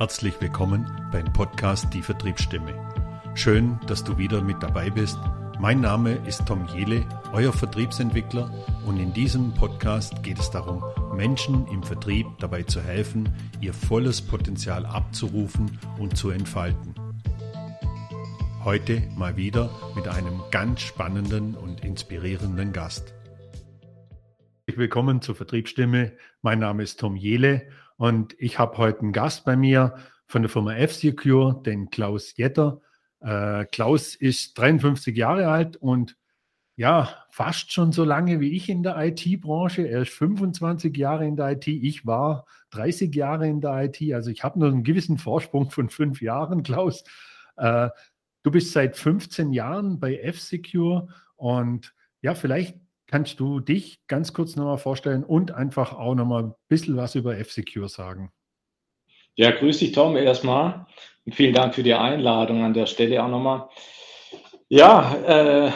Herzlich willkommen beim Podcast Die Vertriebsstimme. Schön, dass du wieder mit dabei bist. Mein Name ist Tom Jele, euer Vertriebsentwickler und in diesem Podcast geht es darum, Menschen im Vertrieb dabei zu helfen, ihr volles Potenzial abzurufen und zu entfalten. Heute mal wieder mit einem ganz spannenden und inspirierenden Gast. Willkommen zur Vertriebsstimme. Mein Name ist Tom Jele und ich habe heute einen Gast bei mir von der Firma F-Secure, den Klaus Jetter. Äh, Klaus ist 53 Jahre alt und ja, fast schon so lange wie ich in der IT-Branche. Er ist 25 Jahre in der IT. Ich war 30 Jahre in der IT. Also ich habe nur einen gewissen Vorsprung von fünf Jahren, Klaus. Äh, du bist seit 15 Jahren bei F-Secure und ja, vielleicht Kannst du dich ganz kurz nochmal vorstellen und einfach auch nochmal ein bisschen was über F-Secure sagen? Ja, grüß dich, Tom, erstmal. Und vielen Dank für die Einladung an der Stelle auch nochmal. Ja, äh,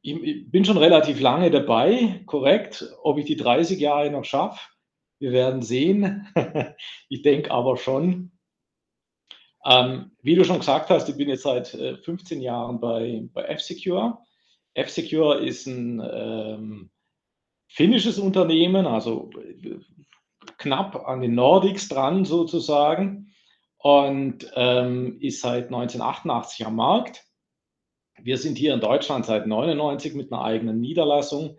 ich bin schon relativ lange dabei, korrekt. Ob ich die 30 Jahre noch schaffe, wir werden sehen. ich denke aber schon. Ähm, wie du schon gesagt hast, ich bin jetzt seit 15 äh, Jahren bei, bei F-Secure. F-Secure ist ein ähm, finnisches Unternehmen, also knapp an den Nordics dran sozusagen und ähm, ist seit 1988 am Markt. Wir sind hier in Deutschland seit 1999 mit einer eigenen Niederlassung.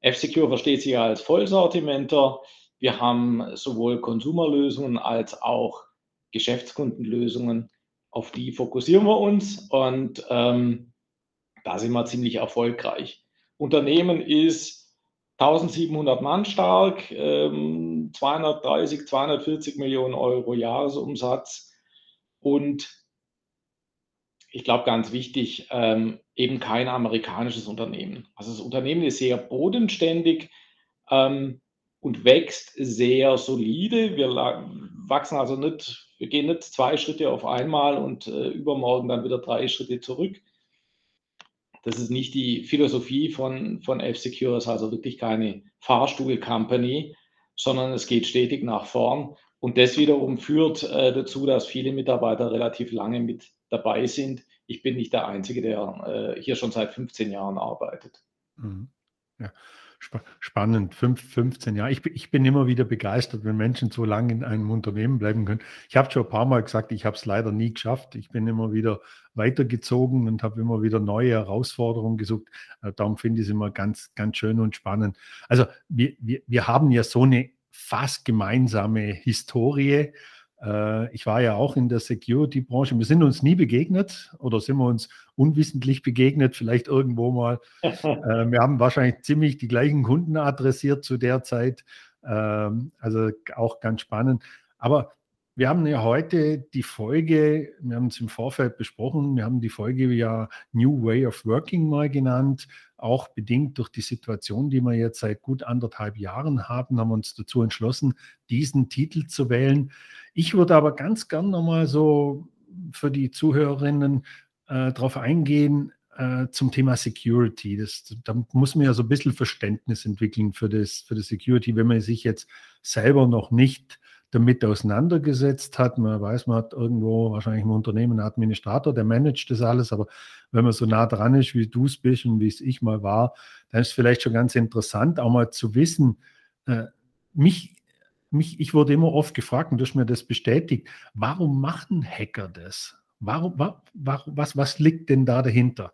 F-Secure versteht sich als Vollsortimenter. Wir haben sowohl Konsumerlösungen als auch Geschäftskundenlösungen. Auf die fokussieren wir uns und ähm, da sind wir ziemlich erfolgreich. Unternehmen ist 1700 Mann stark, ähm, 230, 240 Millionen Euro Jahresumsatz und ich glaube ganz wichtig, ähm, eben kein amerikanisches Unternehmen. Also das Unternehmen ist sehr bodenständig ähm, und wächst sehr solide. Wir wachsen also nicht, wir gehen nicht zwei Schritte auf einmal und äh, übermorgen dann wieder drei Schritte zurück, das ist nicht die Philosophie von, von F-Secure, ist also wirklich keine Fahrstuhl-Company, sondern es geht stetig nach vorn. Und das wiederum führt äh, dazu, dass viele Mitarbeiter relativ lange mit dabei sind. Ich bin nicht der Einzige, der äh, hier schon seit 15 Jahren arbeitet. Mhm. Ja. Spannend, Fünf, 15 Jahre. Ich, ich, bin immer wieder begeistert, wenn Menschen so lange in einem Unternehmen bleiben können. Ich habe schon ein paar Mal gesagt, ich habe es leider nie geschafft. Ich bin immer wieder weitergezogen und habe immer wieder neue Herausforderungen gesucht. Äh, darum finde ich es immer ganz, ganz schön und spannend. Also wir, wir, wir haben ja so eine fast gemeinsame Historie. Äh, ich war ja auch in der Security-Branche. Wir sind uns nie begegnet oder sind wir uns unwissentlich begegnet, vielleicht irgendwo mal. Äh, wir haben wahrscheinlich ziemlich die gleichen Kunden adressiert zu der Zeit. Ähm, also auch ganz spannend. Aber wir haben ja heute die Folge, wir haben es im Vorfeld besprochen, wir haben die Folge ja New Way of Working mal genannt, auch bedingt durch die Situation, die wir jetzt seit gut anderthalb Jahren haben, haben wir uns dazu entschlossen, diesen Titel zu wählen. Ich würde aber ganz gern nochmal so für die Zuhörerinnen äh, darauf eingehen, äh, zum Thema Security. Das, da muss man ja so ein bisschen Verständnis entwickeln für das, für das Security, wenn man sich jetzt selber noch nicht damit auseinandergesetzt hat. Man weiß, man hat irgendwo wahrscheinlich im Unternehmen einen Administrator, der managt das alles, aber wenn man so nah dran ist, wie du es bist und wie es ich mal war, dann ist es vielleicht schon ganz interessant, auch mal zu wissen, äh, mich, mich, ich wurde immer oft gefragt und du hast mir das bestätigt, warum machen Hacker das? Warum, warum, was, was liegt denn da dahinter?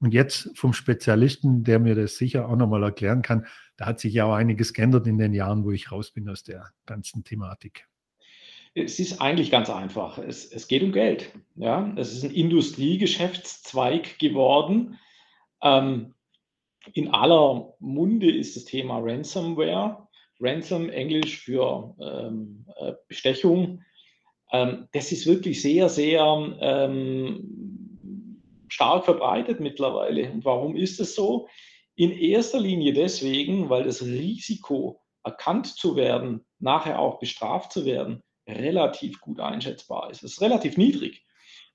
Und jetzt vom Spezialisten, der mir das sicher auch nochmal erklären kann, da hat sich ja auch einiges geändert in den Jahren, wo ich raus bin aus der ganzen Thematik. Es ist eigentlich ganz einfach. Es, es geht um Geld. Ja? Es ist ein Industriegeschäftszweig geworden. Ähm, in aller Munde ist das Thema Ransomware. Ransom, Englisch für ähm, äh, Bestechung. Ähm, das ist wirklich sehr, sehr ähm, stark verbreitet mittlerweile. Und warum ist es so? In erster Linie deswegen, weil das Risiko, erkannt zu werden, nachher auch bestraft zu werden, relativ gut einschätzbar ist. Es ist relativ niedrig.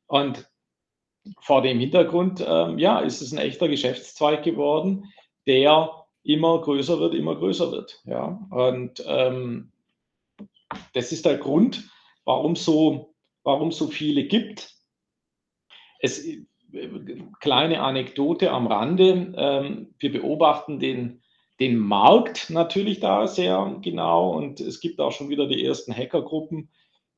Und vor dem Hintergrund, ähm, ja, ist es ein echter Geschäftszweig geworden, der immer größer wird, immer größer wird. Ja. Und ähm, das ist der Grund, warum so warum so viele gibt. Es, kleine Anekdote am Rande. Ähm, wir beobachten den, den Markt natürlich da sehr genau und es gibt auch schon wieder die ersten Hackergruppen,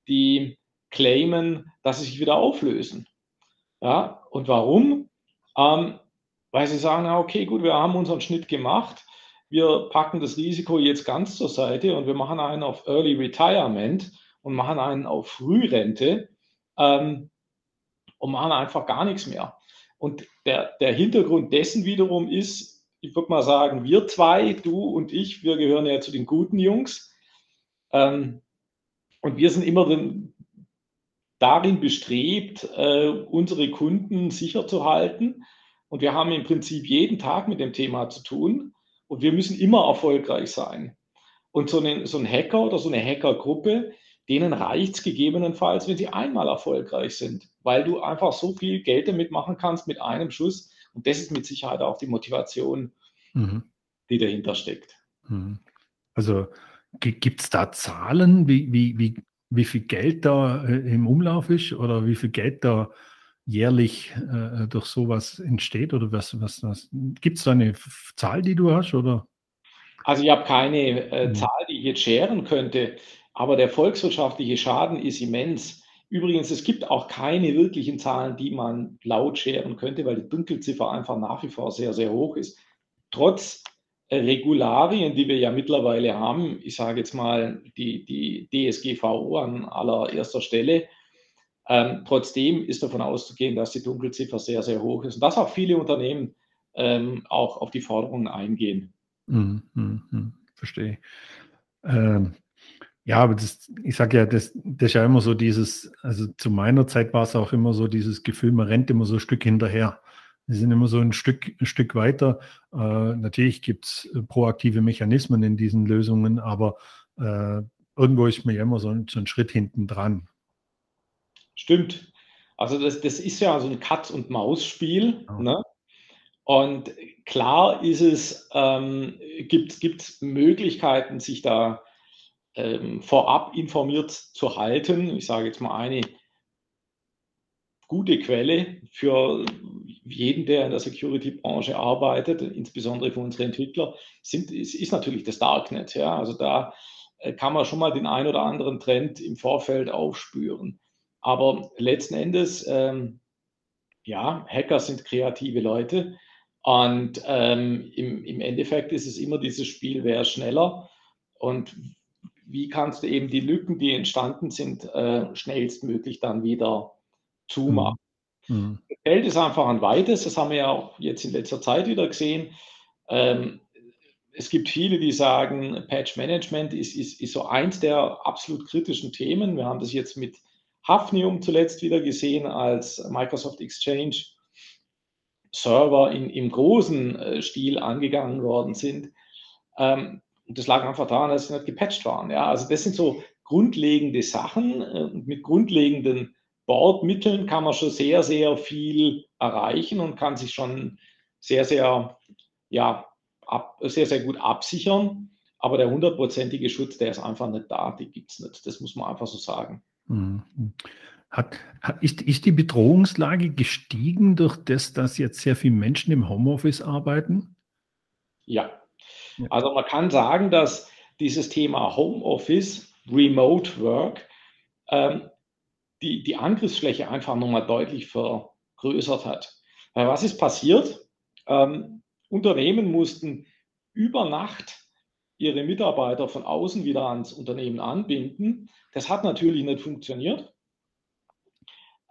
die claimen, dass sie sich wieder auflösen. Ja, und warum? Ähm, weil sie sagen, okay, gut, wir haben unseren Schnitt gemacht, wir packen das Risiko jetzt ganz zur Seite und wir machen einen auf Early Retirement und machen einen auf Frührente ähm, und machen einfach gar nichts mehr. Und der, der Hintergrund dessen wiederum ist, ich würde mal sagen, wir zwei, du und ich, wir gehören ja zu den guten Jungs. Ähm, und wir sind immer den, darin bestrebt, äh, unsere Kunden sicher zu halten. Und wir haben im Prinzip jeden Tag mit dem Thema zu tun. Und wir müssen immer erfolgreich sein. Und so, eine, so ein Hacker oder so eine Hackergruppe, denen reicht es gegebenenfalls, wenn sie einmal erfolgreich sind, weil du einfach so viel Geld damit machen kannst mit einem Schuss. Und das ist mit Sicherheit auch die Motivation, mhm. die dahinter steckt. Mhm. Also gibt es da Zahlen, wie, wie, wie, wie viel Geld da äh, im Umlauf ist oder wie viel Geld da jährlich äh, durch sowas entsteht? Oder was, was, was gibt es da eine Zahl, die du hast? Oder? Also ich habe keine äh, mhm. Zahl, die ich jetzt scheren könnte. Aber der volkswirtschaftliche Schaden ist immens. Übrigens, es gibt auch keine wirklichen Zahlen, die man laut scheren könnte, weil die Dunkelziffer einfach nach wie vor sehr, sehr hoch ist. Trotz Regularien, die wir ja mittlerweile haben, ich sage jetzt mal die, die DSGVO an allererster Stelle, ähm, trotzdem ist davon auszugehen, dass die Dunkelziffer sehr, sehr hoch ist und dass auch viele Unternehmen ähm, auch auf die Forderungen eingehen. Hm, hm, hm, verstehe. Ähm, ja, aber das, ich sage ja, das, das ist ja immer so dieses, also zu meiner Zeit war es auch immer so dieses Gefühl, man rennt immer so ein Stück hinterher. Wir sind immer so ein Stück, ein Stück weiter. Äh, natürlich gibt es äh, proaktive Mechanismen in diesen Lösungen, aber äh, irgendwo ist man ja immer so, so ein Schritt hinten dran. Stimmt. Also das, das ist ja so ein Katz-und-Maus-Spiel. Ja. Ne? Und klar ist es, ähm, gibt es Möglichkeiten, sich da ähm, vorab informiert zu halten. Ich sage jetzt mal eine gute Quelle für jeden, der in der Security-Branche arbeitet, insbesondere für unsere Entwickler, sind, ist, ist natürlich das Darknet. Ja? Also da äh, kann man schon mal den ein oder anderen Trend im Vorfeld aufspüren. Aber letzten Endes, ähm, ja, Hacker sind kreative Leute und ähm, im, im Endeffekt ist es immer dieses Spiel, wer schneller und wie kannst du eben die Lücken, die entstanden sind, äh, schnellstmöglich dann wieder zumachen. Mhm. Das Feld ist einfach ein weites, das haben wir ja auch jetzt in letzter Zeit wieder gesehen. Ähm, es gibt viele, die sagen, Patch Management ist, ist, ist so eins der absolut kritischen Themen. Wir haben das jetzt mit Hafnium zuletzt wieder gesehen, als Microsoft Exchange Server in, im großen äh, Stil angegangen worden sind. Ähm, und das lag einfach daran, dass sie nicht gepatcht waren. Ja, also das sind so grundlegende Sachen. Äh, mit grundlegenden Bordmitteln kann man schon sehr, sehr viel erreichen und kann sich schon sehr, sehr, ja, ab, sehr, sehr gut absichern. Aber der hundertprozentige Schutz, der ist einfach nicht da, die gibt es nicht. Das muss man einfach so sagen. Mhm. Hat, hat, ist, ist die Bedrohungslage gestiegen durch das, dass jetzt sehr viele Menschen im Homeoffice arbeiten? Ja, also man kann sagen, dass dieses Thema Homeoffice, Remote Work, ähm, die, die Angriffsfläche einfach nochmal deutlich vergrößert hat. Weil was ist passiert? Ähm, Unternehmen mussten über Nacht ihre Mitarbeiter von außen wieder ans Unternehmen anbinden. Das hat natürlich nicht funktioniert.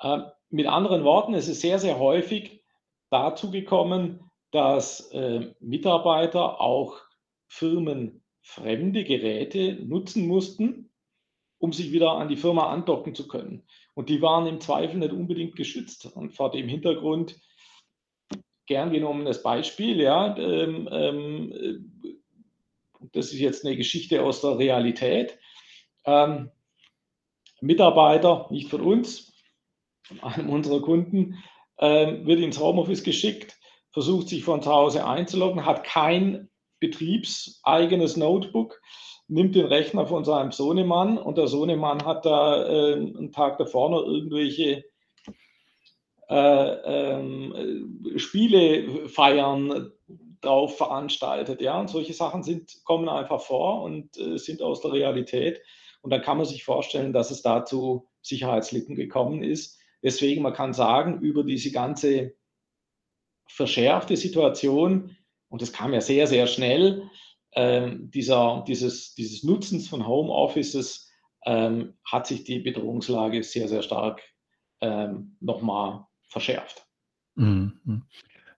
Ähm, mit anderen Worten, es ist sehr, sehr häufig dazu gekommen, dass äh, Mitarbeiter auch firmenfremde Geräte nutzen mussten, um sich wieder an die Firma andocken zu können. Und die waren im Zweifel nicht unbedingt geschützt. Und vor dem Hintergrund, gern genommenes Beispiel, ja, ähm, ähm, das ist jetzt eine Geschichte aus der Realität. Ähm, Mitarbeiter, nicht von uns, einem unserer Kunden, ähm, wird ins Homeoffice geschickt, versucht sich von zu Hause einzuloggen, hat kein betriebseigenes Notebook, nimmt den Rechner von seinem Sohnemann und der Sohnemann hat da äh, einen Tag davor noch irgendwelche äh, ähm, Spiele feiern drauf veranstaltet. Ja, und solche Sachen sind, kommen einfach vor und äh, sind aus der Realität. Und dann kann man sich vorstellen, dass es da zu Sicherheitslücken gekommen ist. Deswegen, man kann sagen, über diese ganze verschärfte Situation, und das kam ja sehr, sehr schnell, ähm, dieser, dieses, dieses Nutzens von Homeoffices ähm, hat sich die Bedrohungslage sehr, sehr stark ähm, nochmal verschärft. Mhm.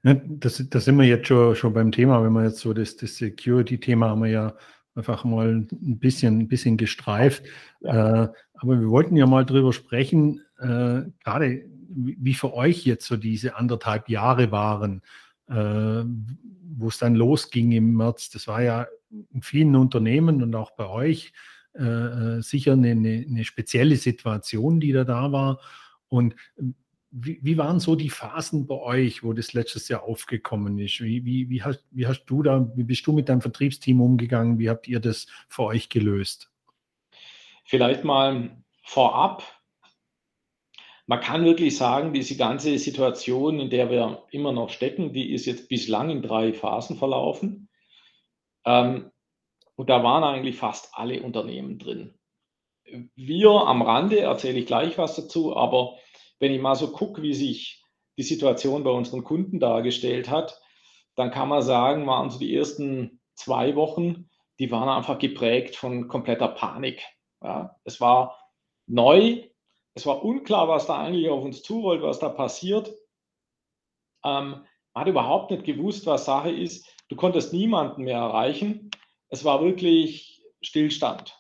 Das, das sind wir jetzt schon, schon beim Thema, wenn wir jetzt so das, das Security-Thema haben wir ja einfach mal ein bisschen, ein bisschen gestreift. Ja. Äh, aber wir wollten ja mal drüber sprechen, äh, gerade wie für euch jetzt so diese anderthalb Jahre waren, wo es dann losging im März. Das war ja in vielen Unternehmen und auch bei euch äh, äh, sicher eine, eine, spezielle Situation, die da da war. Und wie, wie, waren so die Phasen bei euch, wo das letztes Jahr aufgekommen ist? Wie, wie, wie, hast, wie hast du da, wie bist du mit deinem Vertriebsteam umgegangen? Wie habt ihr das für euch gelöst? Vielleicht mal vorab. Man kann wirklich sagen, diese ganze Situation, in der wir immer noch stecken, die ist jetzt bislang in drei Phasen verlaufen. Ähm, und da waren eigentlich fast alle Unternehmen drin. Wir am Rande, erzähle ich gleich was dazu, aber wenn ich mal so gucke, wie sich die Situation bei unseren Kunden dargestellt hat, dann kann man sagen, waren so die ersten zwei Wochen, die waren einfach geprägt von kompletter Panik. Ja, es war neu, es war unklar, was da eigentlich auf uns zurollt, was da passiert. Ähm, man hat überhaupt nicht gewusst, was Sache ist. Du konntest niemanden mehr erreichen. Es war wirklich Stillstand.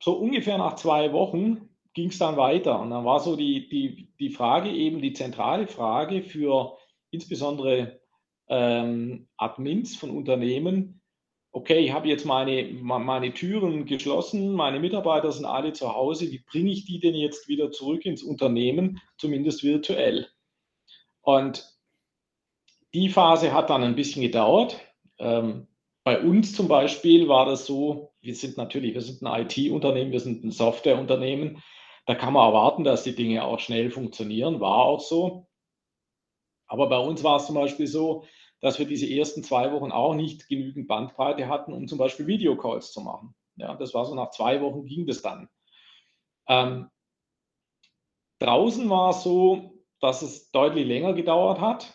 So ungefähr nach zwei Wochen ging es dann weiter. Und dann war so die, die, die Frage eben, die zentrale Frage für insbesondere ähm, Admins von Unternehmen, okay, ich habe jetzt meine, meine Türen geschlossen, meine Mitarbeiter sind alle zu Hause, wie bringe ich die denn jetzt wieder zurück ins Unternehmen, zumindest virtuell? Und die Phase hat dann ein bisschen gedauert. Ähm, bei uns zum Beispiel war das so, wir sind natürlich, wir sind ein IT-Unternehmen, wir sind ein Softwareunternehmen. Da kann man erwarten, dass die Dinge auch schnell funktionieren, war auch so. Aber bei uns war es zum Beispiel so, dass wir diese ersten zwei Wochen auch nicht genügend Bandbreite hatten, um zum Beispiel Videocalls zu machen. Ja, das war so nach zwei Wochen ging das dann. Ähm, draußen war es so, dass es deutlich länger gedauert hat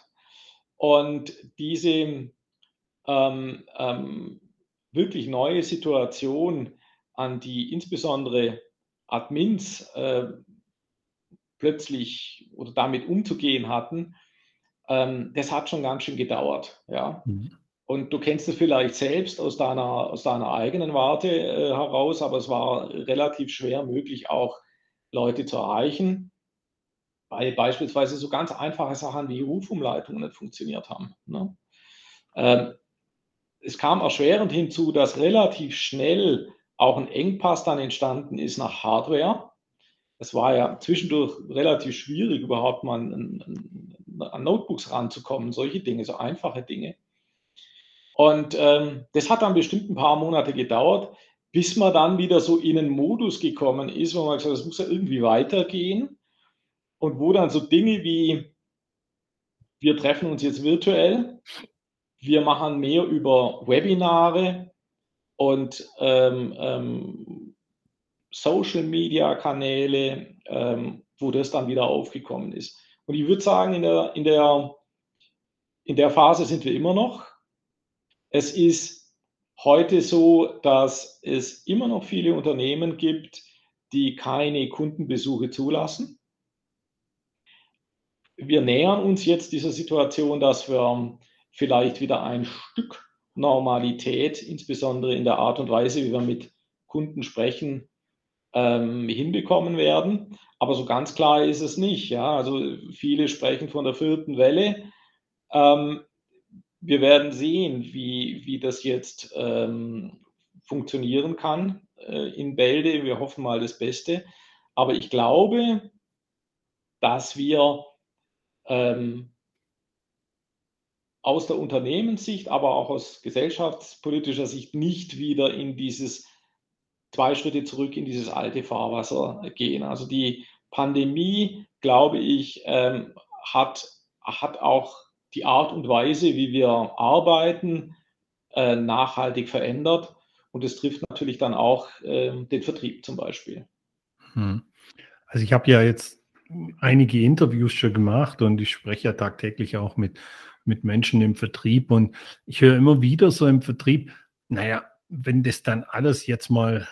und diese ähm, ähm, wirklich neue Situation, an die insbesondere Admins äh, plötzlich oder damit umzugehen hatten, ähm, das hat schon ganz schön gedauert. Ja. Mhm. Und du kennst es vielleicht selbst aus deiner, aus deiner eigenen Warte äh, heraus, aber es war relativ schwer möglich, auch Leute zu erreichen, weil beispielsweise so ganz einfache Sachen wie Rufumleitungen nicht funktioniert haben. Ne? Ähm, es kam erschwerend hinzu, dass relativ schnell auch ein Engpass dann entstanden ist nach Hardware. Es war ja zwischendurch relativ schwierig, überhaupt mal an, an Notebooks ranzukommen, solche Dinge, so einfache Dinge. Und ähm, das hat dann bestimmt ein paar Monate gedauert, bis man dann wieder so in einen Modus gekommen ist, wo man gesagt hat, das muss ja irgendwie weitergehen. Und wo dann so Dinge wie, wir treffen uns jetzt virtuell, wir machen mehr über Webinare, und ähm, ähm, Social Media Kanäle, ähm, wo das dann wieder aufgekommen ist. Und ich würde sagen, in der, in, der, in der Phase sind wir immer noch. Es ist heute so, dass es immer noch viele Unternehmen gibt, die keine Kundenbesuche zulassen. Wir nähern uns jetzt dieser Situation, dass wir vielleicht wieder ein Stück Normalität, insbesondere in der Art und Weise, wie wir mit Kunden sprechen, ähm, hinbekommen werden. Aber so ganz klar ist es nicht. Ja? Also viele sprechen von der vierten Welle. Ähm, wir werden sehen, wie, wie das jetzt ähm, funktionieren kann äh, in Bälde. Wir hoffen mal das Beste. Aber ich glaube, dass wir ähm, aus der Unternehmenssicht, aber auch aus gesellschaftspolitischer Sicht nicht wieder in dieses zwei Schritte zurück in dieses alte Fahrwasser gehen. Also die Pandemie, glaube ich, ähm, hat, hat auch die Art und Weise, wie wir arbeiten, äh, nachhaltig verändert. Und es trifft natürlich dann auch äh, den Vertrieb zum Beispiel. Hm. Also ich habe ja jetzt einige Interviews schon gemacht und ich spreche ja tagtäglich auch mit, mit Menschen im Vertrieb und ich höre immer wieder so im Vertrieb, naja, wenn das dann alles jetzt mal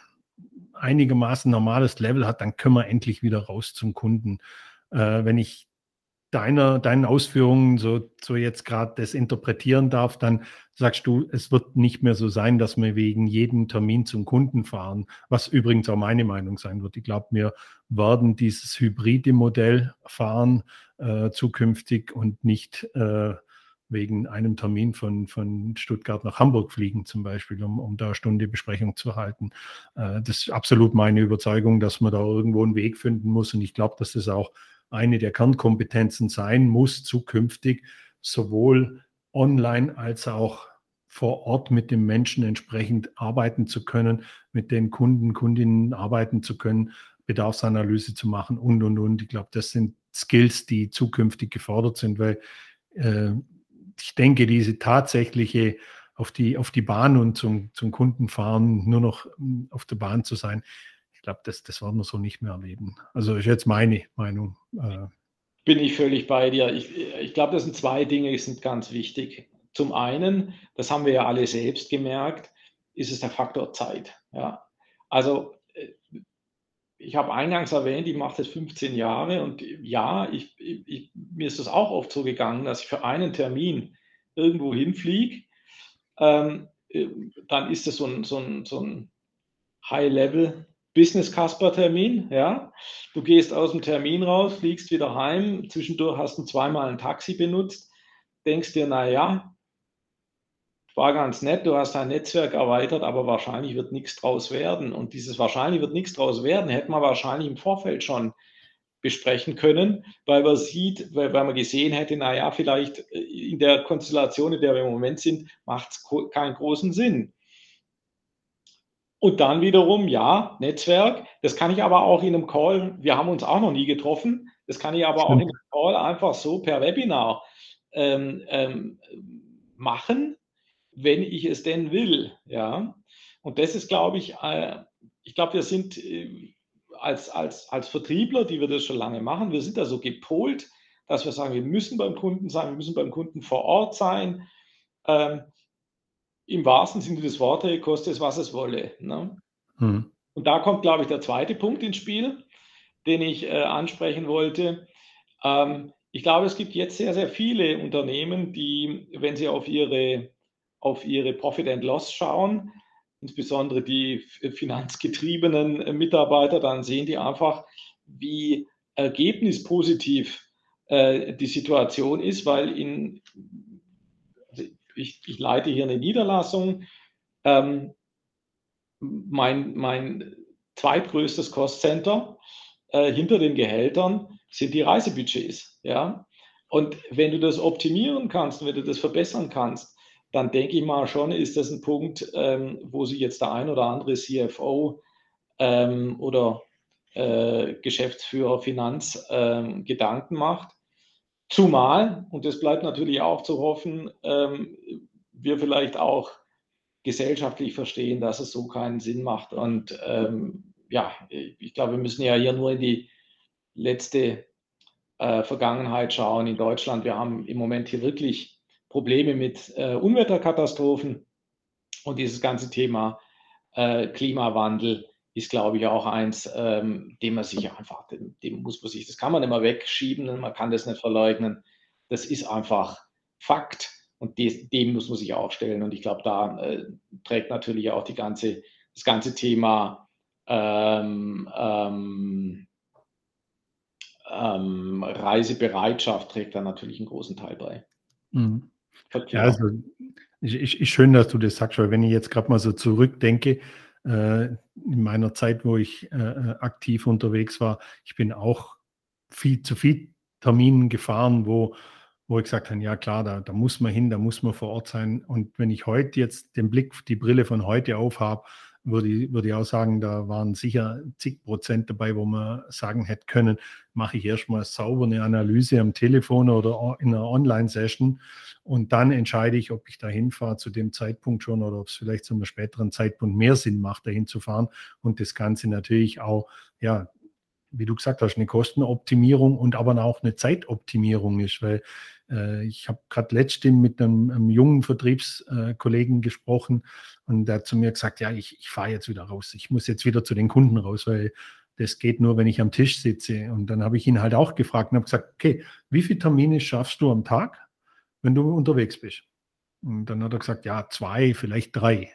einigermaßen normales Level hat, dann können wir endlich wieder raus zum Kunden. Äh, wenn ich deiner, deinen Ausführungen so, so jetzt gerade das interpretieren darf, dann sagst du, es wird nicht mehr so sein, dass wir wegen jedem Termin zum Kunden fahren, was übrigens auch meine Meinung sein wird. Ich glaube, wir werden dieses hybride Modell fahren äh, zukünftig und nicht äh, wegen einem Termin von, von Stuttgart nach Hamburg fliegen zum Beispiel, um, um da eine Stunde Besprechung zu halten. Äh, das ist absolut meine Überzeugung, dass man da irgendwo einen Weg finden muss und ich glaube, dass das auch eine der Kernkompetenzen sein muss, zukünftig sowohl online als auch vor Ort mit dem Menschen entsprechend arbeiten zu können, mit den Kunden, Kundinnen arbeiten zu können, Bedarfsanalyse zu machen und, und, und. Ich glaube, das sind Skills, die zukünftig gefordert sind, weil äh, ich denke, diese tatsächliche auf die, auf die Bahn und zum, zum Kunden fahren, nur noch hm, auf der Bahn zu sein, glaube, das, das werden wir so nicht mehr erleben. Also ist jetzt meine Meinung. Äh. Bin ich völlig bei dir. Ich, ich glaube, das sind zwei Dinge, die sind ganz wichtig. Zum einen, das haben wir ja alle selbst gemerkt, ist es der Faktor Zeit. Ja. Also äh, ich habe eingangs erwähnt, ich mache das 15 Jahre und ja, ich, ich, mir ist das auch oft so gegangen, dass ich für einen Termin irgendwo hinfliege. Ähm, äh, dann ist das so ein, so ein, so ein High-Level Business-Casper-Termin, ja. Du gehst aus dem Termin raus, fliegst wieder heim, zwischendurch hast du zweimal ein Taxi benutzt, denkst dir, naja, war ganz nett, du hast dein Netzwerk erweitert, aber wahrscheinlich wird nichts draus werden. Und dieses wahrscheinlich wird nichts draus werden, hätte man wahrscheinlich im Vorfeld schon besprechen können, weil man sieht, weil, weil man gesehen hätte, naja, vielleicht äh, in der Konstellation, in der wir im Moment sind, macht es keinen großen Sinn. Und dann wiederum, ja, Netzwerk. Das kann ich aber auch in einem Call, wir haben uns auch noch nie getroffen, das kann ich aber Stimmt. auch in einem Call einfach so per Webinar ähm, ähm, machen, wenn ich es denn will. Ja. Und das ist, glaube ich, äh, ich glaube, wir sind äh, als, als, als Vertriebler, die wir das schon lange machen, wir sind da so gepolt, dass wir sagen, wir müssen beim Kunden sein, wir müssen beim Kunden vor Ort sein. Ähm, im wahrsten Sinne des Wortes, koste es, was es wolle. Ne? Hm. Und da kommt, glaube ich, der zweite Punkt ins Spiel, den ich äh, ansprechen wollte. Ähm, ich glaube, es gibt jetzt sehr, sehr viele Unternehmen, die, wenn sie auf ihre, auf ihre Profit and Loss schauen, insbesondere die finanzgetriebenen Mitarbeiter, dann sehen die einfach, wie ergebnispositiv äh, die Situation ist, weil in ich, ich leite hier eine Niederlassung. Ähm, mein, mein zweitgrößtes Cost-Center äh, hinter den Gehältern sind die Reisebudgets. Ja? Und wenn du das optimieren kannst, wenn du das verbessern kannst, dann denke ich mal schon, ist das ein Punkt, ähm, wo sich jetzt der ein oder andere CFO ähm, oder äh, Geschäftsführer Finanz ähm, Gedanken macht. Zumal, und das bleibt natürlich auch zu hoffen, ähm, wir vielleicht auch gesellschaftlich verstehen, dass es so keinen Sinn macht. Und ähm, ja, ich glaube, wir müssen ja hier nur in die letzte äh, Vergangenheit schauen in Deutschland. Wir haben im Moment hier wirklich Probleme mit äh, Unwetterkatastrophen und dieses ganze Thema äh, Klimawandel ist, glaube ich, auch eins, ähm, dem man sich einfach, dem, dem, muss man sich, das kann man immer wegschieben, man kann das nicht verleugnen. Das ist einfach Fakt und des, dem muss man sich auch stellen. Und ich glaube, da äh, trägt natürlich auch die ganze, das ganze Thema ähm, ähm, ähm Reisebereitschaft trägt da natürlich einen großen Teil bei. Mhm. Ja, also ich, ich, ich, schön, dass du das sagst, weil wenn ich jetzt gerade mal so zurückdenke, äh, in meiner Zeit, wo ich äh, äh, aktiv unterwegs war, ich bin auch viel zu viel Terminen gefahren, wo wo ich gesagt habe, ja klar, da, da muss man hin, da muss man vor Ort sein. Und wenn ich heute jetzt den Blick, die Brille von heute aufhabe, würde ich, würde ich auch sagen, da waren sicher zig Prozent dabei, wo man sagen hätte können, mache ich erstmal sauber eine Analyse am Telefon oder in einer Online-Session und dann entscheide ich, ob ich da hinfahre zu dem Zeitpunkt schon oder ob es vielleicht zu einem späteren Zeitpunkt mehr Sinn macht, dahin zu fahren und das Ganze natürlich auch, ja, wie du gesagt hast, eine Kostenoptimierung und aber auch eine Zeitoptimierung ist, weil äh, ich habe gerade letztens mit einem, einem jungen Vertriebskollegen gesprochen und der hat zu mir gesagt, ja, ich, ich fahre jetzt wieder raus. Ich muss jetzt wieder zu den Kunden raus, weil das geht nur, wenn ich am Tisch sitze. Und dann habe ich ihn halt auch gefragt und habe gesagt, okay, wie viele Termine schaffst du am Tag, wenn du unterwegs bist? Und dann hat er gesagt, ja, zwei, vielleicht drei.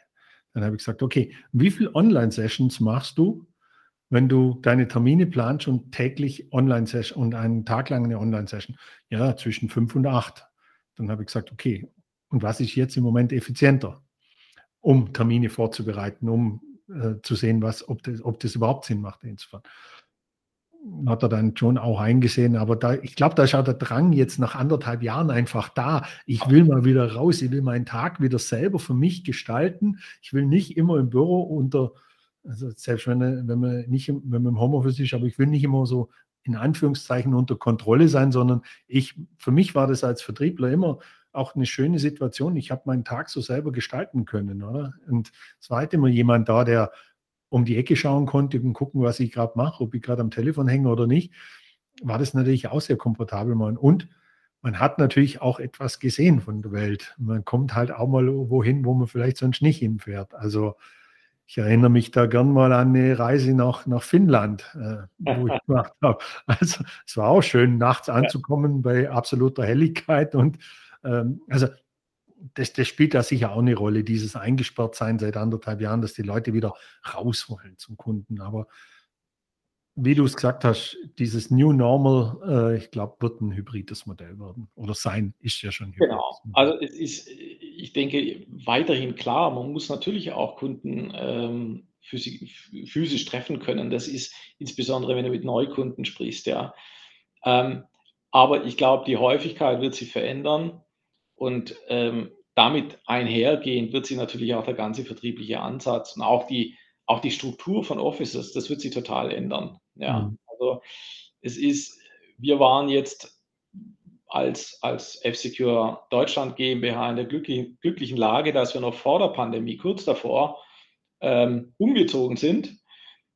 Dann habe ich gesagt, okay, wie viele Online-Sessions machst du, wenn du deine Termine planst und täglich Online-Session und einen Tag lang eine Online-Session, ja, zwischen fünf und acht. Dann habe ich gesagt, okay, und was ist jetzt im Moment effizienter, um Termine vorzubereiten, um äh, zu sehen, was, ob, das, ob das überhaupt Sinn macht, hinzufahren. Hat er dann schon auch eingesehen, aber da, ich glaube, da ist auch der Drang jetzt nach anderthalb Jahren einfach da. Ich will mal wieder raus, ich will meinen Tag wieder selber für mich gestalten. Ich will nicht immer im Büro unter also selbst wenn, wenn man nicht wenn man im Homeoffice ist, aber ich will nicht immer so in Anführungszeichen unter Kontrolle sein, sondern ich, für mich war das als Vertriebler immer auch eine schöne Situation. Ich habe meinen Tag so selber gestalten können, oder? Und es war halt immer jemand da, der um die Ecke schauen konnte und gucken, was ich gerade mache, ob ich gerade am Telefon hänge oder nicht. War das natürlich auch sehr komfortabel mal. Und man hat natürlich auch etwas gesehen von der Welt. Man kommt halt auch mal wohin, wo man vielleicht sonst nicht hinfährt. Also ich erinnere mich da gern mal an eine Reise nach, nach Finnland, äh, wo ich gemacht habe. Also es war auch schön, nachts anzukommen bei absoluter Helligkeit. Und ähm, also das, das, spielt da sicher auch eine Rolle, dieses Eingesperrtsein seit anderthalb Jahren, dass die Leute wieder raus wollen zum Kunden. Aber wie du es gesagt hast, dieses New Normal, äh, ich glaube, wird ein hybrides Modell werden oder sein, ist ja schon hybrid. Genau. Also es ist, ich denke, weiterhin klar, man muss natürlich auch Kunden ähm, physisch, physisch, treffen können. Das ist insbesondere, wenn du mit Neukunden sprichst, ja. Ähm, aber ich glaube, die Häufigkeit wird sich verändern und ähm, damit einhergehend wird sich natürlich auch der ganze vertriebliche Ansatz und auch die, auch die Struktur von Offices, das wird sich total ändern. Ja, mhm. also es ist, wir waren jetzt als, als F-Secure Deutschland GmbH in der glücklichen, glücklichen Lage, dass wir noch vor der Pandemie, kurz davor, ähm, umgezogen sind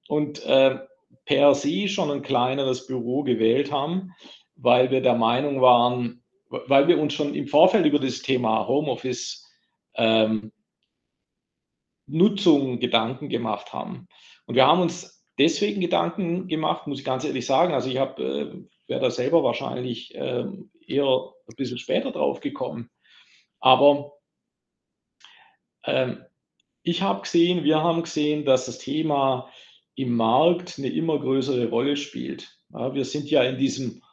und äh, per se schon ein kleineres Büro gewählt haben, weil wir der Meinung waren, weil wir uns schon im Vorfeld über das Thema Homeoffice ähm, Nutzung Gedanken gemacht haben. Und wir haben uns deswegen Gedanken gemacht, muss ich ganz ehrlich sagen. Also ich habe, äh, wäre da selber wahrscheinlich äh, eher ein bisschen später drauf gekommen. Aber ähm, ich habe gesehen, wir haben gesehen, dass das Thema im Markt eine immer größere Rolle spielt. Ja, wir sind ja in diesem,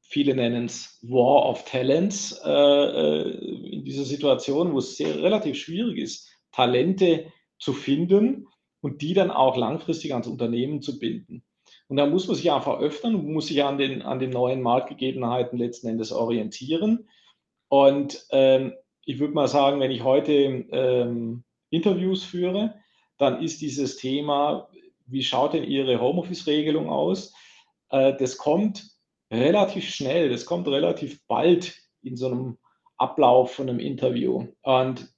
viele nennen es War of Talents, äh, äh, in dieser Situation, wo es sehr relativ schwierig ist, Talente zu finden und die dann auch langfristig ans Unternehmen zu binden. Und da muss man sich einfach öffnen muss sich an den, an den neuen Marktgegebenheiten letzten Endes orientieren. Und ähm, ich würde mal sagen, wenn ich heute ähm, Interviews führe, dann ist dieses Thema, wie schaut denn Ihre Homeoffice-Regelung aus? Äh, das kommt relativ schnell, das kommt relativ bald in so einem Ablauf von einem Interview. Und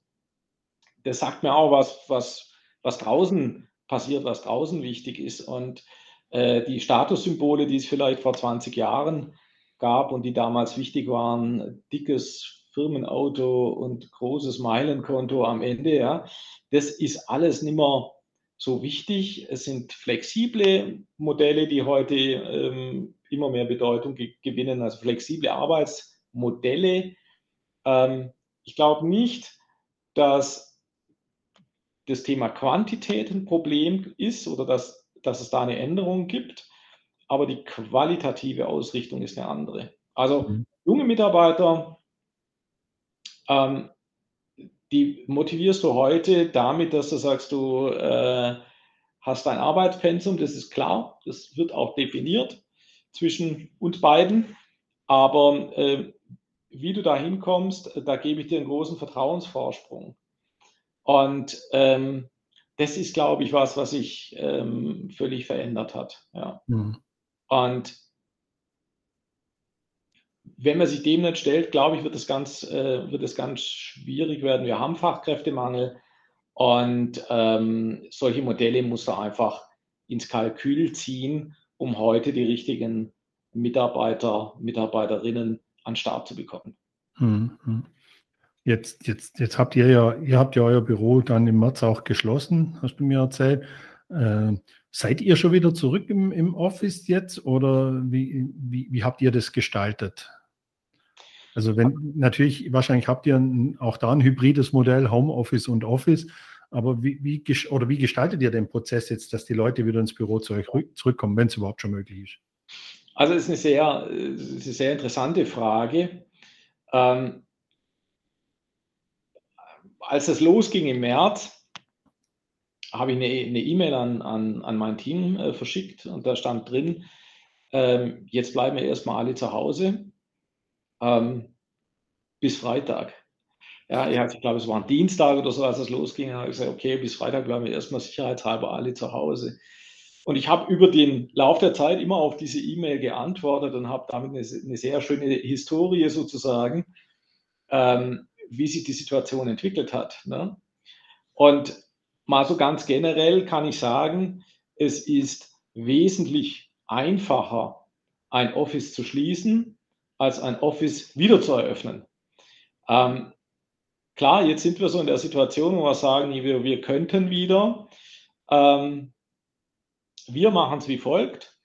das sagt mir auch was, was was draußen passiert, was draußen wichtig ist. Und äh, die Statussymbole, die es vielleicht vor 20 Jahren gab und die damals wichtig waren, dickes Firmenauto und großes Meilenkonto am Ende, ja, das ist alles nicht mehr so wichtig. Es sind flexible Modelle, die heute ähm, immer mehr Bedeutung ge gewinnen, also flexible Arbeitsmodelle. Ähm, ich glaube nicht, dass das Thema Quantität ein Problem ist oder dass, dass es da eine Änderung gibt, aber die qualitative Ausrichtung ist eine andere. Also mhm. junge Mitarbeiter, ähm, die motivierst du heute damit, dass du sagst, du äh, hast ein Arbeitspensum, das ist klar, das wird auch definiert zwischen uns beiden, aber äh, wie du da hinkommst, da gebe ich dir einen großen Vertrauensvorsprung. Und ähm, das ist, glaube ich, was, was sich ähm, völlig verändert hat. Ja. Mhm. Und wenn man sich dem nicht stellt, glaube ich, wird es ganz, äh, wird es ganz schwierig werden. Wir haben Fachkräftemangel und ähm, solche Modelle muss man einfach ins Kalkül ziehen, um heute die richtigen Mitarbeiter, Mitarbeiterinnen an den Start zu bekommen. Mhm. Jetzt, jetzt, jetzt habt ihr ja, ihr habt ja euer Büro dann im März auch geschlossen, hast du mir erzählt. Äh, seid ihr schon wieder zurück im, im Office jetzt oder wie, wie, wie habt ihr das gestaltet? Also wenn natürlich, wahrscheinlich habt ihr ein, auch da ein hybrides Modell, Homeoffice und Office, aber wie, wie, oder wie gestaltet ihr den Prozess jetzt, dass die Leute wieder ins Büro zu euch zurückkommen, wenn es überhaupt schon möglich ist? Also es ist eine sehr, ist eine sehr interessante Frage. Ähm, als es losging im März, habe ich eine E-Mail e an, an, an mein Team äh, verschickt und da stand drin, ähm, jetzt bleiben wir erstmal alle zu Hause ähm, bis Freitag. Ja, ich, glaube, es war ein Dienstag oder so, als es losging. Da habe ich gesagt, okay, bis Freitag bleiben wir erstmal sicherheitshalber alle zu Hause. Und ich habe über den Lauf der Zeit immer auf diese E-Mail geantwortet und habe damit eine, eine, sehr schöne Historie sozusagen, ähm, wie sich die Situation entwickelt hat. Ne? Und mal so ganz generell kann ich sagen, es ist wesentlich einfacher, ein Office zu schließen, als ein Office wieder zu eröffnen. Ähm, klar, jetzt sind wir so in der Situation, wo wir sagen, wir, wir könnten wieder. Ähm, wir machen es wie folgt.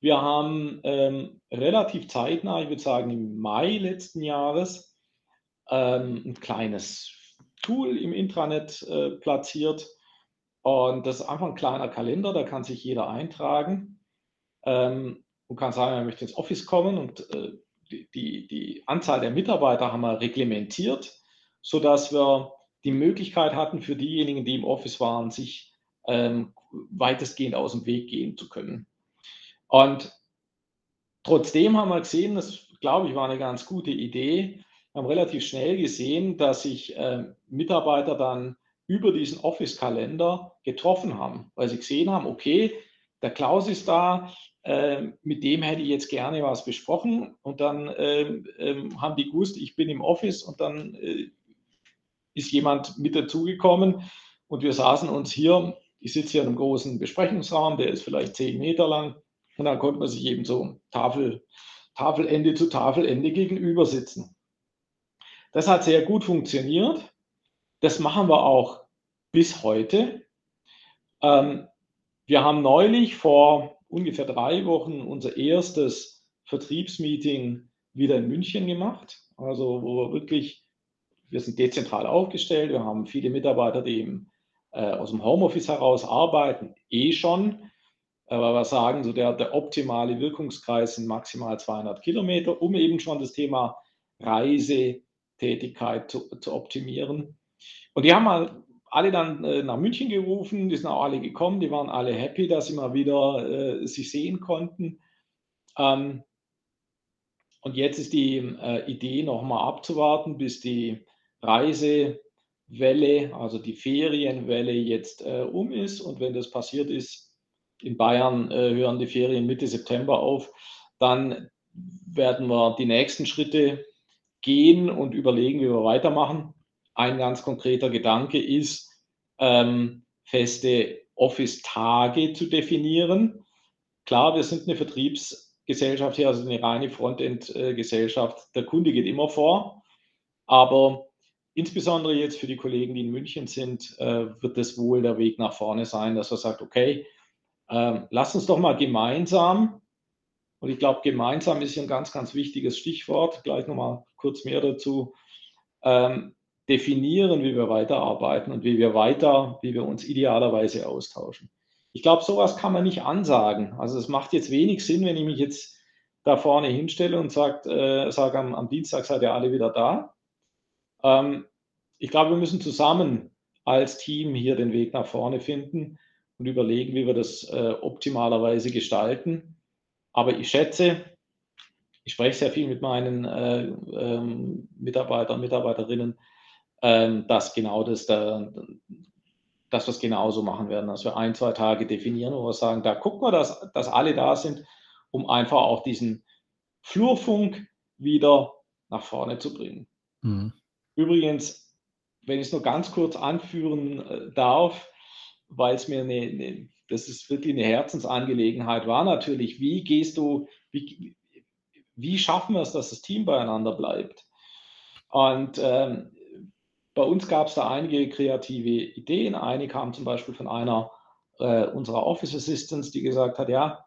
Wir haben ähm, relativ zeitnah, ich würde sagen im Mai letzten Jahres, ähm, ein kleines Tool im Intranet äh, platziert. Und das ist einfach ein kleiner Kalender, da kann sich jeder eintragen ähm, und kann sagen, er möchte ins Office kommen. Und äh, die, die, Anzahl der Mitarbeiter haben wir reglementiert, sodass wir die Möglichkeit hatten, für diejenigen, die im Office waren, sich ähm, weitestgehend aus dem Weg gehen zu können. Und trotzdem haben wir gesehen, das glaube ich war eine ganz gute Idee, haben relativ schnell gesehen, dass sich äh, Mitarbeiter dann über diesen Office-Kalender getroffen haben, weil sie gesehen haben, okay, der Klaus ist da, äh, mit dem hätte ich jetzt gerne was besprochen und dann äh, haben die gewusst, ich bin im Office und dann äh, ist jemand mit dazugekommen und wir saßen uns hier ich sitze hier in einem großen Besprechungsraum, der ist vielleicht zehn Meter lang. Und dann konnte man sich eben so Tafel, Tafelende zu Tafelende gegenüber sitzen. Das hat sehr gut funktioniert. Das machen wir auch bis heute. Ähm, wir haben neulich vor ungefähr drei Wochen unser erstes Vertriebsmeeting wieder in München gemacht. Also wo wir wirklich, wir sind dezentral aufgestellt, wir haben viele Mitarbeiter, die im äh, aus dem Homeoffice heraus arbeiten, eh schon. Aber wir sagen, so der, der optimale Wirkungskreis sind maximal 200 Kilometer, um eben schon das Thema Reisetätigkeit zu, zu optimieren. Und die haben mal alle dann äh, nach München gerufen, die sind auch alle gekommen, die waren alle happy, dass sie mal wieder äh, sich sehen konnten. Ähm, und jetzt ist die äh, Idee nochmal abzuwarten, bis die Reise Welle, also die Ferienwelle jetzt äh, um ist. Und wenn das passiert ist, in Bayern äh, hören die Ferien Mitte September auf, dann werden wir die nächsten Schritte gehen und überlegen, wie wir weitermachen. Ein ganz konkreter Gedanke ist, ähm, feste Office-Tage zu definieren. Klar, wir sind eine Vertriebsgesellschaft hier, also eine reine Frontend-Gesellschaft. Der Kunde geht immer vor, aber insbesondere jetzt für die Kollegen, die in München sind, äh, wird das wohl der Weg nach vorne sein, dass man sagt, okay, äh, lass uns doch mal gemeinsam, und ich glaube, gemeinsam ist hier ein ganz, ganz wichtiges Stichwort, gleich nochmal kurz mehr dazu, ähm, definieren, wie wir weiterarbeiten und wie wir weiter, wie wir uns idealerweise austauschen. Ich glaube, sowas kann man nicht ansagen. Also es macht jetzt wenig Sinn, wenn ich mich jetzt da vorne hinstelle und sage, äh, sag am, am Dienstag seid ihr alle wieder da. Ähm, ich glaube, wir müssen zusammen als Team hier den Weg nach vorne finden und überlegen, wie wir das äh, optimalerweise gestalten. Aber ich schätze, ich spreche sehr viel mit meinen äh, ähm, Mitarbeitern, Mitarbeiterinnen, ähm, dass genau das da, dass wir es genauso machen werden, dass wir ein, zwei Tage definieren, wo wir sagen, da gucken wir, dass, dass alle da sind, um einfach auch diesen Flurfunk wieder nach vorne zu bringen. Mhm. Übrigens, wenn ich es nur ganz kurz anführen äh, darf, weil es mir eine, eine, das ist wirklich eine Herzensangelegenheit war natürlich, wie gehst du, wie, wie schaffen wir es, dass das Team beieinander bleibt? Und ähm, bei uns gab es da einige kreative Ideen. Eine kam zum Beispiel von einer äh, unserer Office Assistants, die gesagt hat, ja,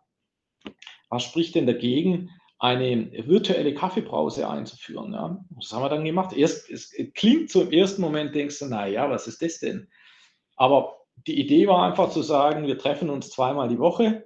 was spricht denn dagegen, eine virtuelle Kaffeebrause einzuführen? Ja? Was haben wir dann gemacht? Erst, es klingt so im ersten Moment, denkst du, naja, was ist das denn? Aber die Idee war einfach zu sagen, wir treffen uns zweimal die Woche,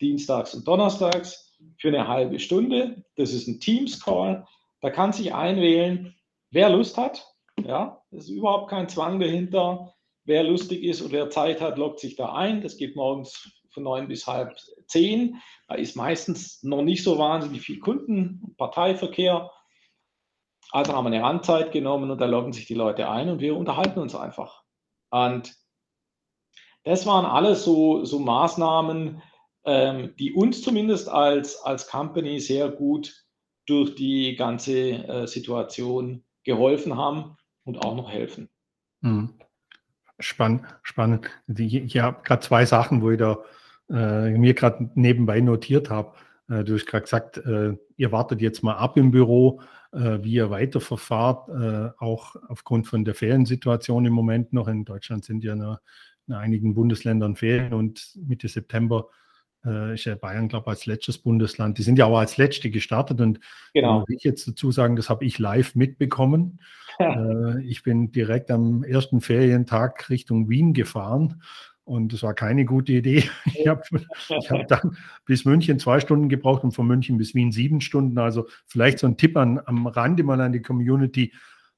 dienstags und donnerstags, für eine halbe Stunde. Das ist ein Teams-Call. Da kann sich einwählen, wer Lust hat. Ja, es ist überhaupt kein Zwang dahinter. Wer lustig ist und wer Zeit hat, loggt sich da ein. Das geht morgens von neun bis halb zehn. Da ist meistens noch nicht so wahnsinnig viel Kunden, Parteiverkehr. Also haben wir eine Randzeit genommen und da loggen sich die Leute ein und wir unterhalten uns einfach. Und das waren alles so, so Maßnahmen, ähm, die uns zumindest als, als Company sehr gut durch die ganze äh, Situation geholfen haben und auch noch helfen. Mhm. Spannend, spannend. Ich habe gerade zwei Sachen, wo ich da äh, mir gerade nebenbei notiert habe. Äh, du hast gerade gesagt, äh, ihr wartet jetzt mal ab im Büro, äh, wie ihr weiterverfahrt, äh, auch aufgrund von der Feriensituation im Moment noch. In Deutschland sind ja in, in einigen Bundesländern Ferien und Mitte September äh, ist ja Bayern, glaube ich, als letztes Bundesland. Die sind ja auch als letzte gestartet und genau. muss ich jetzt dazu sagen, das habe ich live mitbekommen. Ja. Äh, ich bin direkt am ersten Ferientag Richtung Wien gefahren und das war keine gute Idee. Ich habe hab dann bis München zwei Stunden gebraucht und von München bis Wien sieben Stunden. Also vielleicht so ein Tipp an, am Rande mal an die Community.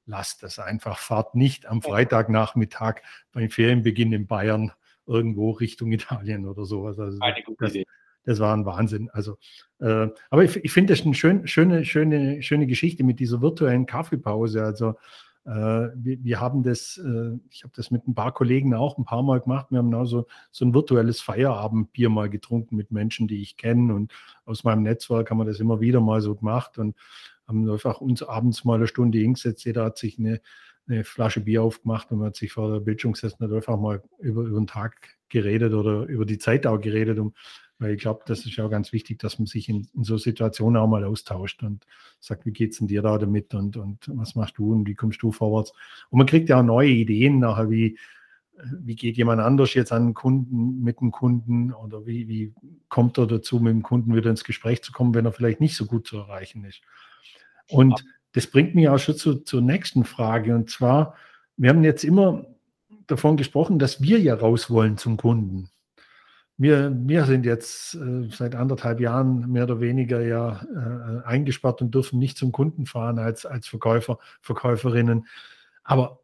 Lasst das einfach. Fahrt nicht am Freitagnachmittag beim Ferienbeginn in Bayern irgendwo Richtung Italien oder sowas. Also Eine gute das, Idee. Das war ein Wahnsinn. Also, äh, aber ich, ich finde das eine schön, schöne, schöne, schöne Geschichte mit dieser virtuellen Kaffeepause. Also äh, wir, wir, haben das, äh, ich habe das mit ein paar Kollegen auch ein paar Mal gemacht. Wir haben also so ein virtuelles Feierabendbier mal getrunken mit Menschen, die ich kenne. Und aus meinem Netzwerk haben wir das immer wieder mal so gemacht und haben einfach uns abends mal eine Stunde hingesetzt. Jeder hat sich eine eine Flasche Bier aufgemacht und man hat sich vor der Bildschirm gesessen und einfach mal über, über den Tag geredet oder über die Zeit auch geredet, um, weil ich glaube, das ist ja auch ganz wichtig, dass man sich in, in so Situationen auch mal austauscht und sagt, wie geht es denn dir da damit und, und was machst du und wie kommst du vorwärts? Und man kriegt ja auch neue Ideen nachher, wie, wie geht jemand anders jetzt an den Kunden, mit dem Kunden oder wie, wie kommt er dazu, mit dem Kunden wieder ins Gespräch zu kommen, wenn er vielleicht nicht so gut zu erreichen ist. Und das bringt mich auch schon zu, zur nächsten Frage. Und zwar, wir haben jetzt immer davon gesprochen, dass wir ja raus wollen zum Kunden. Wir, wir sind jetzt äh, seit anderthalb Jahren mehr oder weniger ja äh, eingesperrt und dürfen nicht zum Kunden fahren als, als Verkäufer, Verkäuferinnen. Aber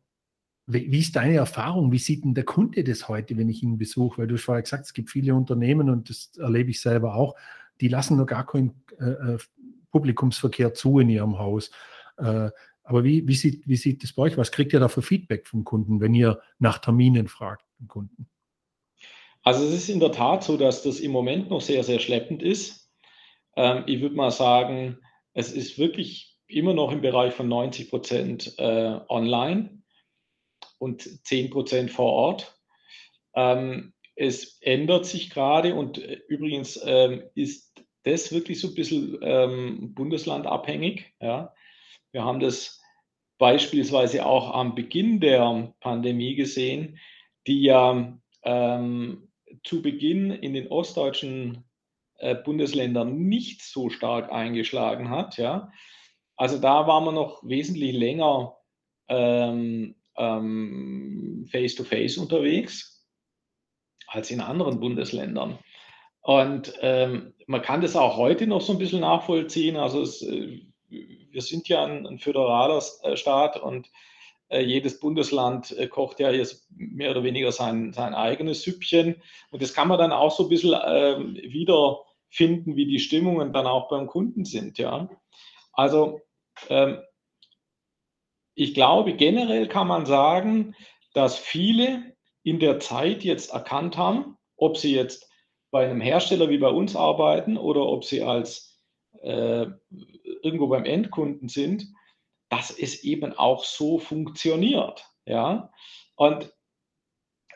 wie, ist deine Erfahrung? Wie sieht denn der Kunde das heute, wenn ich ihn besuche? Weil du hast vorher gesagt, es gibt viele Unternehmen und das erlebe ich selber auch, die lassen noch gar keinen äh, äh Publikumsverkehr zu in ihrem Haus. Äh, aber wie, wie, sieht, wie sieht das bei euch? Was kriegt ihr da für Feedback vom Kunden, wenn ihr nach Terminen fragt, den Kunden? Also es ist in der Tat so, dass das im Moment noch sehr, sehr schleppend ist. Ähm, ich würde mal sagen, es ist wirklich immer noch im Bereich von 90 Prozent äh, online und 10 Prozent vor Ort. Ähm, es ändert sich gerade und äh, übrigens ähm, ist das wirklich so ein bisschen ähm, bundeslandabhängig. Ja. Wir haben das beispielsweise auch am Beginn der Pandemie gesehen, die ja ähm, zu Beginn in den ostdeutschen äh, Bundesländern nicht so stark eingeschlagen hat. Ja. Also da waren wir noch wesentlich länger ähm, ähm, face-to-face unterwegs als in anderen Bundesländern. Und ähm, man kann das auch heute noch so ein bisschen nachvollziehen. Also es, äh, wir sind ja ein, ein föderaler äh, Staat und äh, jedes Bundesland äh, kocht ja jetzt mehr oder weniger sein, sein eigenes Süppchen. Und das kann man dann auch so ein bisschen ähm, wieder finden, wie die Stimmungen dann auch beim Kunden sind. Ja. Also ähm, ich glaube, generell kann man sagen, dass viele in der Zeit jetzt erkannt haben, ob sie jetzt bei einem Hersteller wie bei uns arbeiten oder ob sie als äh, irgendwo beim Endkunden sind, dass es eben auch so funktioniert. Ja? Und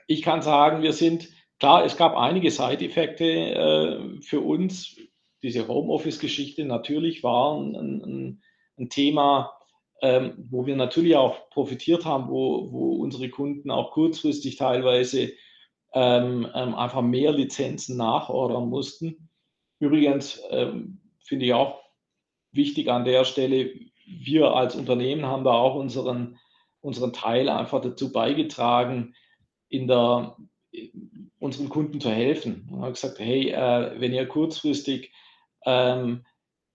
ich kann sagen, wir sind, klar, es gab einige Side-Effekte äh, für uns. Diese Homeoffice-Geschichte natürlich war ein, ein, ein Thema, ähm, wo wir natürlich auch profitiert haben, wo, wo unsere Kunden auch kurzfristig teilweise ähm, ähm, einfach mehr Lizenzen nachordern mussten. Übrigens ähm, finde ich auch wichtig an der Stelle, wir als Unternehmen haben da auch unseren, unseren Teil einfach dazu beigetragen, in der, unseren Kunden zu helfen. Wir haben gesagt, hey, äh, wenn ihr kurzfristig ähm,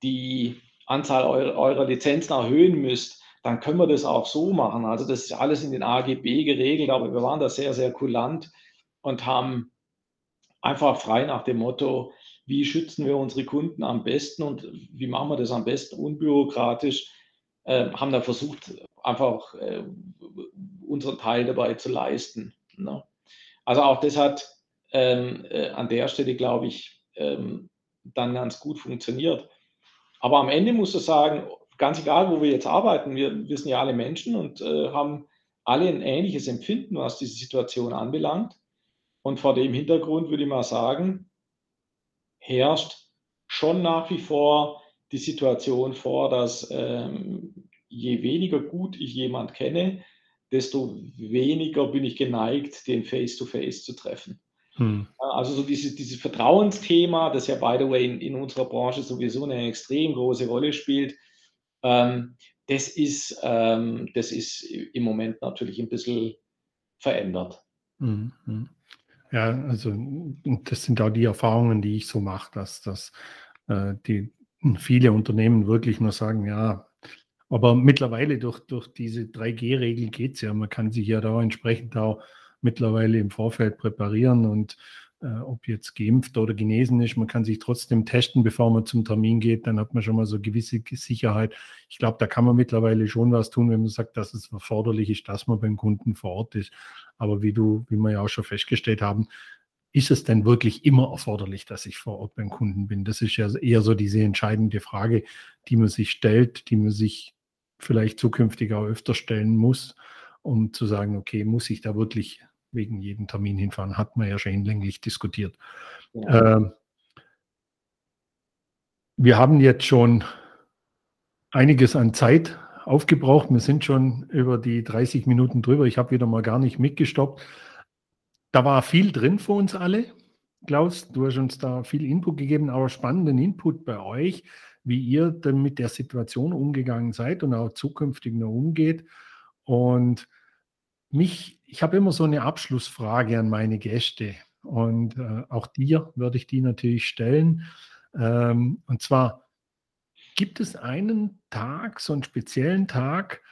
die Anzahl eurer, eurer Lizenzen erhöhen müsst, dann können wir das auch so machen. Also das ist alles in den AGB geregelt, aber wir waren da sehr, sehr kulant und haben einfach frei nach dem Motto, wie schützen wir unsere Kunden am besten und wie machen wir das am besten unbürokratisch, äh, haben da versucht, einfach äh, unseren Teil dabei zu leisten. Ne? Also auch das hat ähm, äh, an der Stelle, glaube ich, ähm, dann ganz gut funktioniert. Aber am Ende muss ich sagen, ganz egal, wo wir jetzt arbeiten, wir, wir sind ja alle Menschen und äh, haben alle ein ähnliches Empfinden, was diese Situation anbelangt. Und vor dem Hintergrund würde ich mal sagen, herrscht schon nach wie vor die Situation vor, dass ähm, je weniger gut ich jemand kenne, desto weniger bin ich geneigt, den face-to-face -face zu treffen. Hm. Also so dieses, dieses Vertrauensthema, das ja, by the way, in, in, unserer Branche sowieso eine extrem große Rolle spielt, ähm, das, ist, ähm, das ist im Moment natürlich ein bisschen verändert. Hm, hm. Ja, also das sind auch die Erfahrungen, die ich so mache, dass, dass äh, die viele Unternehmen wirklich nur sagen, ja, aber mittlerweile durch, durch diese 3G-Regel geht es ja. Man kann sich ja da entsprechend auch mittlerweile im Vorfeld präparieren und äh, ob jetzt geimpft oder genesen ist, man kann sich trotzdem testen, bevor man zum Termin geht, dann hat man schon mal so gewisse Sicherheit. Ich glaube, da kann man mittlerweile schon was tun, wenn man sagt, dass es erforderlich ist, dass man beim Kunden vor Ort ist. Aber wie du, wie wir ja auch schon festgestellt haben, ist es denn wirklich immer erforderlich, dass ich vor Ort beim Kunden bin? Das ist ja eher so diese entscheidende Frage, die man sich stellt, die man sich vielleicht zukünftig auch öfter stellen muss, um zu sagen, okay, muss ich da wirklich wegen jedem Termin hinfahren? Hat man ja schon hinlänglich diskutiert. Ja. Ähm, wir haben jetzt schon einiges an Zeit aufgebraucht. Wir sind schon über die 30 Minuten drüber. Ich habe wieder mal gar nicht mitgestoppt. Da war viel drin für uns alle. Klaus, du hast uns da viel Input gegeben, aber spannenden Input bei euch wie ihr dann mit der Situation umgegangen seid und auch zukünftig noch umgeht. Und mich, ich habe immer so eine Abschlussfrage an meine Gäste und äh, auch dir würde ich die natürlich stellen. Ähm, und zwar, gibt es einen Tag, so einen speziellen Tag,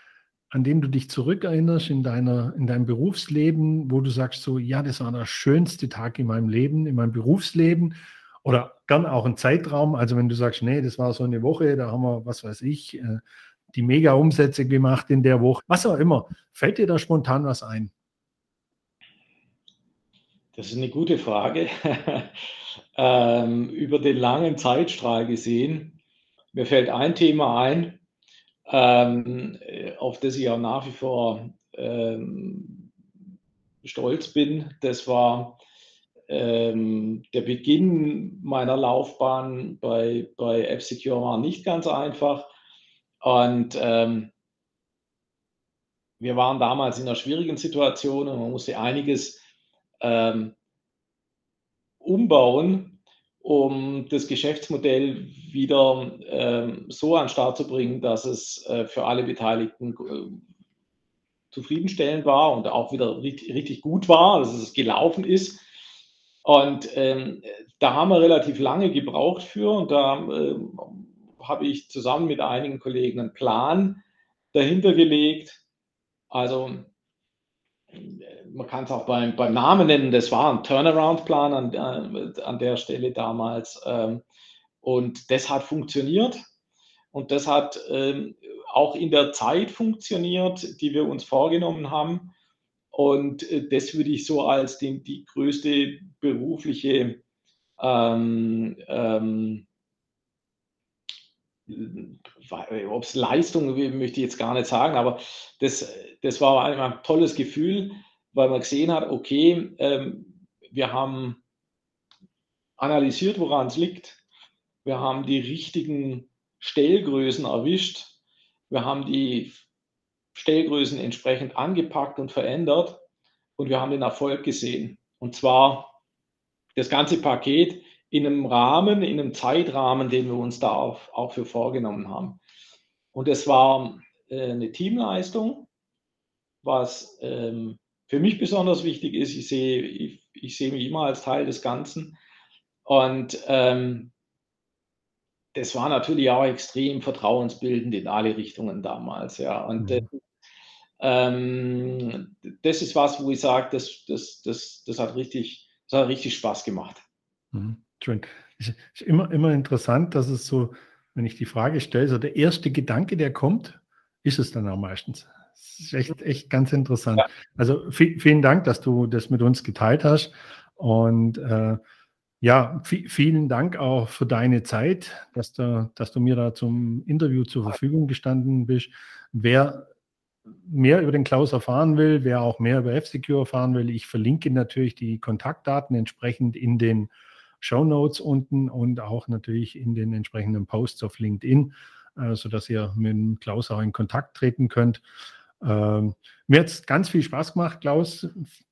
an dem du dich zurückerinnerst in, deiner, in deinem Berufsleben, wo du sagst so, ja, das war der schönste Tag in meinem Leben, in meinem Berufsleben oder gern auch ein Zeitraum. Also wenn du sagst, nee, das war so eine Woche, da haben wir, was weiß ich, die Mega-Umsätze gemacht in der Woche, was auch immer. Fällt dir da spontan was ein? Das ist eine gute Frage. ähm, über den langen Zeitstrahl gesehen, mir fällt ein Thema ein, ähm, auf das ich auch nach wie vor ähm, stolz bin. Das war ähm, der Beginn meiner Laufbahn bei, bei F-Secure war nicht ganz einfach. Und ähm, wir waren damals in einer schwierigen Situation und man musste einiges ähm, umbauen, um das Geschäftsmodell wieder ähm, so an den Start zu bringen, dass es äh, für alle Beteiligten äh, zufriedenstellend war und auch wieder richtig, richtig gut war, dass es gelaufen ist. Und ähm, da haben wir relativ lange gebraucht für und da ähm, habe ich zusammen mit einigen Kollegen einen Plan dahinter gelegt. Also man kann es auch beim, beim Namen nennen, das war ein Turnaround-Plan an, äh, an der Stelle damals. Ähm, und das hat funktioniert. Und das hat ähm, auch in der Zeit funktioniert, die wir uns vorgenommen haben. Und äh, das würde ich so als den, die größte berufliche ähm, ähm, ob es Leistung möchte ich jetzt gar nicht sagen, aber das, das war ein tolles Gefühl, weil man gesehen hat, okay, ähm, wir haben analysiert, woran es liegt. Wir haben die richtigen Stellgrößen erwischt. Wir haben die Stellgrößen entsprechend angepackt und verändert und wir haben den Erfolg gesehen. Und zwar das ganze Paket in einem Rahmen, in einem Zeitrahmen, den wir uns da auch, auch für vorgenommen haben. Und es war äh, eine Teamleistung, was ähm, für mich besonders wichtig ist. Ich sehe, ich, ich sehe mich immer als Teil des Ganzen. Und ähm, das war natürlich auch extrem vertrauensbildend in alle Richtungen damals. Ja. Und mhm. ähm, das ist was, wo ich sage, das, das, das, das, hat richtig, das hat richtig Spaß gemacht. Mhm. Schön. Es ist immer, immer interessant, dass es so, wenn ich die Frage stelle, so der erste Gedanke, der kommt, ist es dann auch meistens. Das ist echt, echt ganz interessant. Ja. Also vielen Dank, dass du das mit uns geteilt hast. Und äh, ja, vielen Dank auch für deine Zeit, dass du, dass du mir da zum Interview zur Verfügung gestanden bist. Wer mehr über den Klaus erfahren will, wer auch mehr über F-Secure erfahren will, ich verlinke natürlich die Kontaktdaten entsprechend in den Show Notes unten und auch natürlich in den entsprechenden Posts auf LinkedIn, äh, sodass ihr mit Klaus auch in Kontakt treten könnt. Ähm, mir hat es ganz viel Spaß gemacht, Klaus.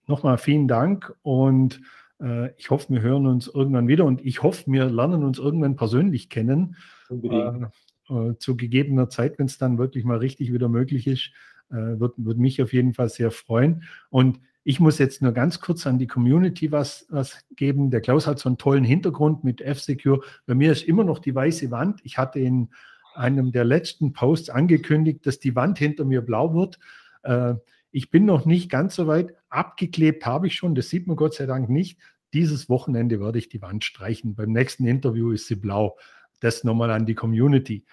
Nochmal vielen Dank und äh, ich hoffe, wir hören uns irgendwann wieder und ich hoffe, wir lernen uns irgendwann persönlich kennen. Äh, äh, zu gegebener Zeit, wenn es dann wirklich mal richtig wieder möglich ist, äh, wird, wird mich auf jeden Fall sehr freuen. Und ich muss jetzt nur ganz kurz an die Community was, was geben. Der Klaus hat so einen tollen Hintergrund mit F-Secure. Bei mir ist immer noch die weiße Wand. Ich hatte in einem der letzten Posts angekündigt, dass die Wand hinter mir blau wird. Äh, ich bin noch nicht ganz so weit. Abgeklebt habe ich schon, das sieht man Gott sei Dank nicht. Dieses Wochenende werde ich die Wand streichen. Beim nächsten Interview ist sie blau. Das nochmal an die Community.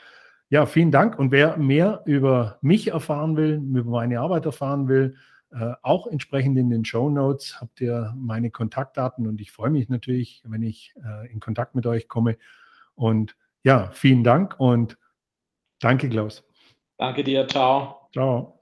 Ja, vielen Dank. Und wer mehr über mich erfahren will, über meine Arbeit erfahren will, äh, auch entsprechend in den Show Notes habt ihr meine Kontaktdaten und ich freue mich natürlich, wenn ich äh, in Kontakt mit euch komme. Und ja, vielen Dank und danke, Klaus. Danke dir. Ciao. Ciao.